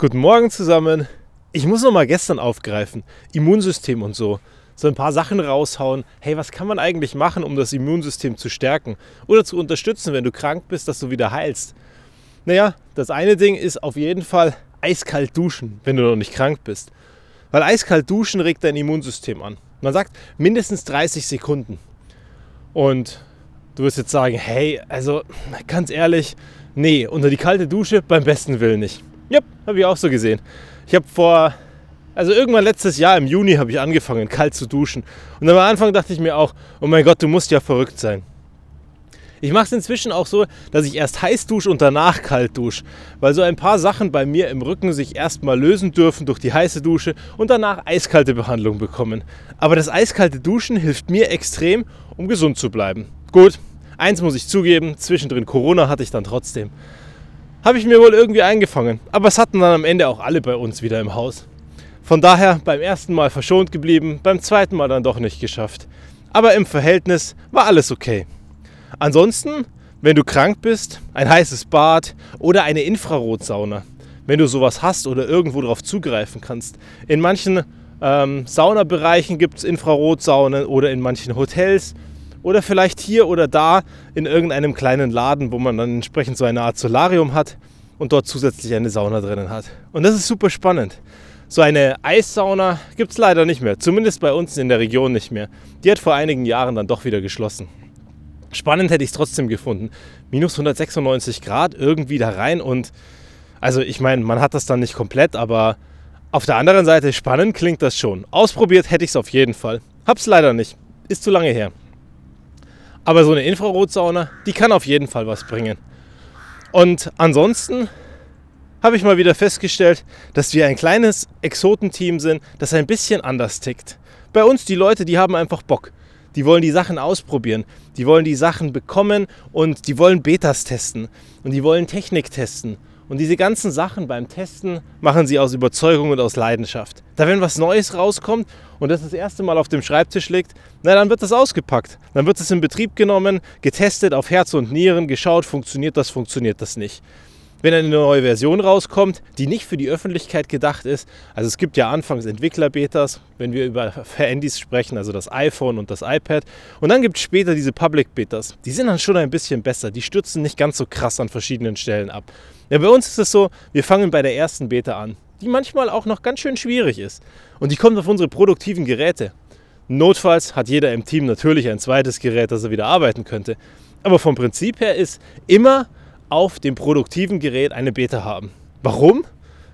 Guten Morgen zusammen. Ich muss noch mal gestern aufgreifen. Immunsystem und so. So ein paar Sachen raushauen. Hey, was kann man eigentlich machen, um das Immunsystem zu stärken oder zu unterstützen, wenn du krank bist, dass du wieder heilst? Naja, das eine Ding ist auf jeden Fall eiskalt duschen, wenn du noch nicht krank bist. Weil eiskalt duschen regt dein Immunsystem an. Man sagt mindestens 30 Sekunden. Und du wirst jetzt sagen, hey, also ganz ehrlich, nee, unter die kalte Dusche beim besten Willen nicht. Ja, habe ich auch so gesehen. Ich habe vor, also irgendwann letztes Jahr im Juni habe ich angefangen, kalt zu duschen. Und am Anfang dachte ich mir auch, oh mein Gott, du musst ja verrückt sein. Ich mache es inzwischen auch so, dass ich erst heiß dusche und danach kalt dusche, weil so ein paar Sachen bei mir im Rücken sich erstmal lösen dürfen durch die heiße Dusche und danach eiskalte Behandlung bekommen. Aber das eiskalte Duschen hilft mir extrem, um gesund zu bleiben. Gut, eins muss ich zugeben, zwischendrin Corona hatte ich dann trotzdem habe ich mir wohl irgendwie eingefangen. Aber es hatten dann am Ende auch alle bei uns wieder im Haus. Von daher beim ersten Mal verschont geblieben, beim zweiten Mal dann doch nicht geschafft. Aber im Verhältnis war alles okay. Ansonsten, wenn du krank bist, ein heißes Bad oder eine Infrarotsauna, wenn du sowas hast oder irgendwo darauf zugreifen kannst. In manchen ähm, Saunabereichen gibt es Infrarotsaunen oder in manchen Hotels oder vielleicht hier oder da in irgendeinem kleinen Laden, wo man dann entsprechend so eine Art Solarium hat und dort zusätzlich eine Sauna drinnen hat. Und das ist super spannend. So eine Eissauna gibt es leider nicht mehr, zumindest bei uns in der Region nicht mehr. Die hat vor einigen Jahren dann doch wieder geschlossen. Spannend hätte ich es trotzdem gefunden. Minus 196 Grad irgendwie da rein und also ich meine, man hat das dann nicht komplett, aber auf der anderen Seite spannend klingt das schon. Ausprobiert hätte ich es auf jeden Fall. Hab's leider nicht. Ist zu lange her. Aber so eine Infrarotsauna, die kann auf jeden Fall was bringen. Und ansonsten habe ich mal wieder festgestellt, dass wir ein kleines Exotenteam sind, das ein bisschen anders tickt. Bei uns die Leute, die haben einfach Bock. Die wollen die Sachen ausprobieren, die wollen die Sachen bekommen und die wollen Betas testen und die wollen Technik testen und diese ganzen Sachen beim Testen machen sie aus Überzeugung und aus Leidenschaft. Da wenn was Neues rauskommt und das das erste Mal auf dem Schreibtisch liegt, na dann wird das ausgepackt. Dann wird es in Betrieb genommen, getestet auf Herz und Nieren, geschaut, funktioniert das, funktioniert das nicht wenn eine neue Version rauskommt, die nicht für die Öffentlichkeit gedacht ist. Also es gibt ja anfangs Entwickler-Betas, wenn wir über Handys sprechen, also das iPhone und das iPad. Und dann gibt es später diese Public-Betas. Die sind dann schon ein bisschen besser. Die stürzen nicht ganz so krass an verschiedenen Stellen ab. Ja, bei uns ist es so, wir fangen bei der ersten Beta an, die manchmal auch noch ganz schön schwierig ist. Und die kommt auf unsere produktiven Geräte. Notfalls hat jeder im Team natürlich ein zweites Gerät, das er wieder arbeiten könnte. Aber vom Prinzip her ist immer auf dem produktiven Gerät eine Beta haben. Warum?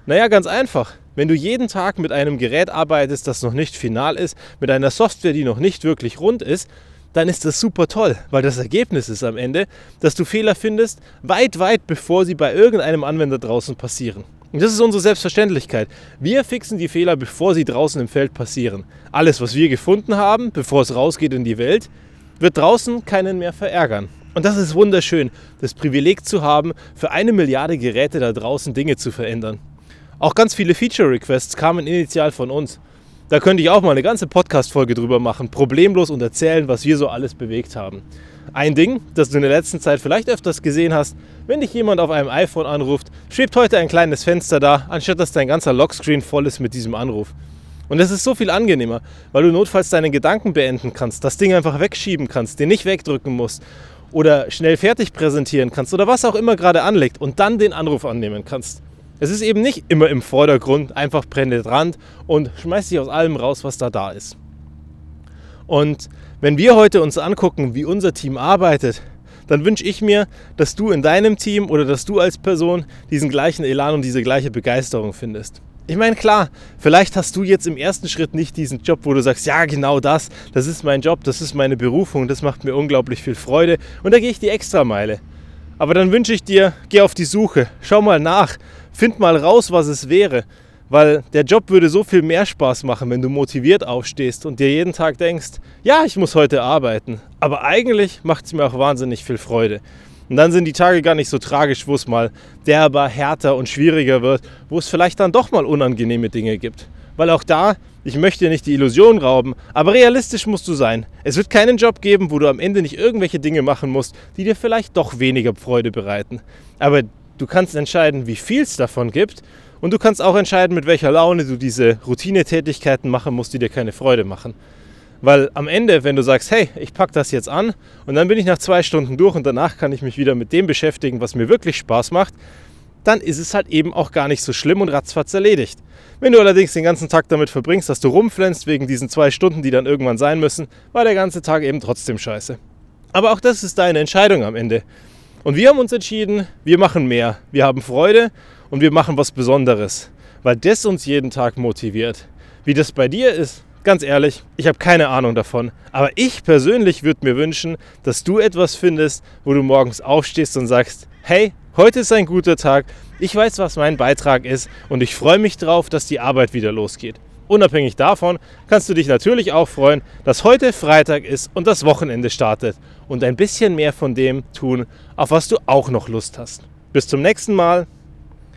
Naja, ganz einfach. Wenn du jeden Tag mit einem Gerät arbeitest, das noch nicht final ist, mit einer Software, die noch nicht wirklich rund ist, dann ist das super toll, weil das Ergebnis ist am Ende, dass du Fehler findest, weit, weit bevor sie bei irgendeinem Anwender draußen passieren. Und das ist unsere Selbstverständlichkeit. Wir fixen die Fehler, bevor sie draußen im Feld passieren. Alles, was wir gefunden haben, bevor es rausgeht in die Welt, wird draußen keinen mehr verärgern. Und das ist wunderschön, das Privileg zu haben, für eine Milliarde Geräte da draußen Dinge zu verändern. Auch ganz viele Feature-Requests kamen initial von uns. Da könnte ich auch mal eine ganze Podcast-Folge drüber machen, problemlos und erzählen, was wir so alles bewegt haben. Ein Ding, das du in der letzten Zeit vielleicht öfters gesehen hast, wenn dich jemand auf einem iPhone anruft, schwebt heute ein kleines Fenster da, anstatt dass dein ganzer Lockscreen voll ist mit diesem Anruf. Und es ist so viel angenehmer, weil du notfalls deine Gedanken beenden kannst, das Ding einfach wegschieben kannst, den nicht wegdrücken musst oder schnell fertig präsentieren kannst oder was auch immer gerade anlegt und dann den Anruf annehmen kannst. Es ist eben nicht immer im Vordergrund, einfach penetrant und schmeißt dich aus allem raus, was da da ist. Und wenn wir heute uns angucken, wie unser Team arbeitet, dann wünsche ich mir, dass du in deinem Team oder dass du als Person diesen gleichen Elan und diese gleiche Begeisterung findest. Ich meine, klar, vielleicht hast du jetzt im ersten Schritt nicht diesen Job, wo du sagst, ja, genau das, das ist mein Job, das ist meine Berufung, das macht mir unglaublich viel Freude und da gehe ich die Extrameile. Aber dann wünsche ich dir, geh auf die Suche, schau mal nach, find mal raus, was es wäre, weil der Job würde so viel mehr Spaß machen, wenn du motiviert aufstehst und dir jeden Tag denkst, ja, ich muss heute arbeiten, aber eigentlich macht es mir auch wahnsinnig viel Freude. Und dann sind die Tage gar nicht so tragisch, wo es mal derber, härter und schwieriger wird, wo es vielleicht dann doch mal unangenehme Dinge gibt. Weil auch da, ich möchte dir nicht die Illusion rauben, aber realistisch musst du sein. Es wird keinen Job geben, wo du am Ende nicht irgendwelche Dinge machen musst, die dir vielleicht doch weniger Freude bereiten. Aber du kannst entscheiden, wie viel es davon gibt und du kannst auch entscheiden, mit welcher Laune du diese Routinetätigkeiten machen musst, die dir keine Freude machen. Weil am Ende, wenn du sagst, hey, ich packe das jetzt an und dann bin ich nach zwei Stunden durch und danach kann ich mich wieder mit dem beschäftigen, was mir wirklich Spaß macht, dann ist es halt eben auch gar nicht so schlimm und ratzfatz erledigt. Wenn du allerdings den ganzen Tag damit verbringst, dass du rumflänzt wegen diesen zwei Stunden, die dann irgendwann sein müssen, war der ganze Tag eben trotzdem scheiße. Aber auch das ist deine Entscheidung am Ende. Und wir haben uns entschieden, wir machen mehr. Wir haben Freude und wir machen was Besonderes, weil das uns jeden Tag motiviert. Wie das bei dir ist, ganz ehrlich, ich habe keine Ahnung davon. Aber ich persönlich würde mir wünschen, dass du etwas findest, wo du morgens aufstehst und sagst, hey, heute ist ein guter Tag, ich weiß, was mein Beitrag ist und ich freue mich drauf, dass die Arbeit wieder losgeht. Unabhängig davon kannst du dich natürlich auch freuen, dass heute Freitag ist und das Wochenende startet und ein bisschen mehr von dem tun, auf was du auch noch Lust hast. Bis zum nächsten Mal.